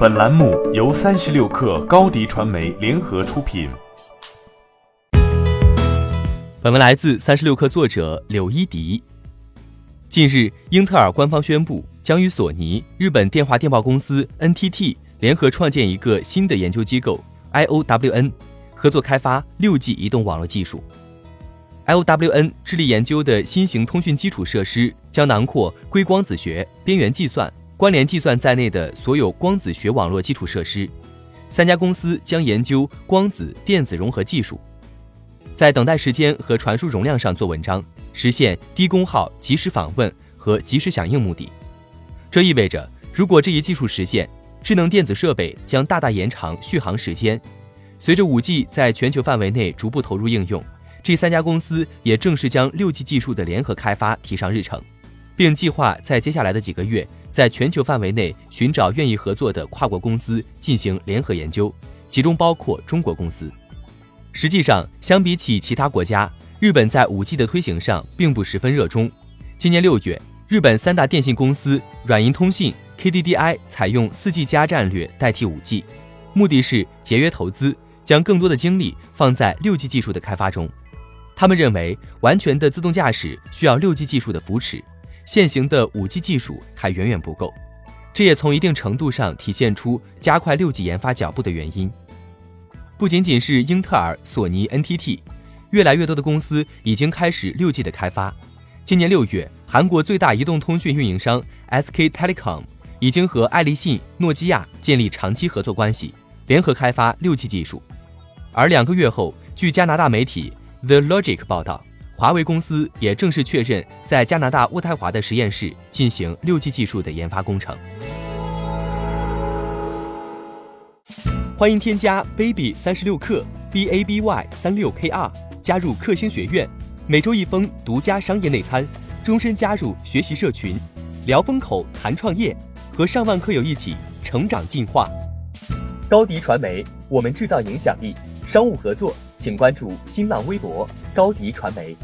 本栏目由三十六氪高低传媒联合出品。本文来自三十六氪作者柳一迪。近日，英特尔官方宣布将与索尼、日本电话电报公司 NTT 联合创建一个新的研究机构 IOWN，合作开发六 G 移动网络技术。IOWN 致力研究的新型通讯基础设施将囊括硅光子学、边缘计算。关联计算在内的所有光子学网络基础设施，三家公司将研究光子电子融合技术，在等待时间和传输容量上做文章，实现低功耗、即时访问和即时响应目的。这意味着，如果这一技术实现，智能电子设备将大大延长续航时间。随着 5G 在全球范围内逐步投入应用，这三家公司也正式将 6G 技术的联合开发提上日程，并计划在接下来的几个月。在全球范围内寻找愿意合作的跨国公司进行联合研究，其中包括中国公司。实际上，相比起其他国家，日本在 5G 的推行上并不十分热衷。今年六月，日本三大电信公司软银通信 KDDI 采用 4G 加战略代替 5G，目的是节约投资，将更多的精力放在 6G 技术的开发中。他们认为，完全的自动驾驶需要 6G 技术的扶持。现行的五 G 技术还远远不够，这也从一定程度上体现出加快六 G 研发脚步的原因。不仅仅是英特尔、索尼、NTT，越来越多的公司已经开始六 G 的开发。今年六月，韩国最大移动通讯运营商 SK Telecom 已经和爱立信、诺基亚建立长期合作关系，联合开发六 G 技术。而两个月后，据加拿大媒体 The Logic 报道。华为公司也正式确认在加拿大渥太华的实验室进行六 G 技术的研发工程。欢迎添加 baby 三十六克 b a b y 三六 k r 加入克星学院，每周一封独家商业内参，终身加入学习社群，聊风口谈创业，和上万课友一起成长进化。高迪传媒，我们制造影响力。商务合作，请关注新浪微博高迪传媒。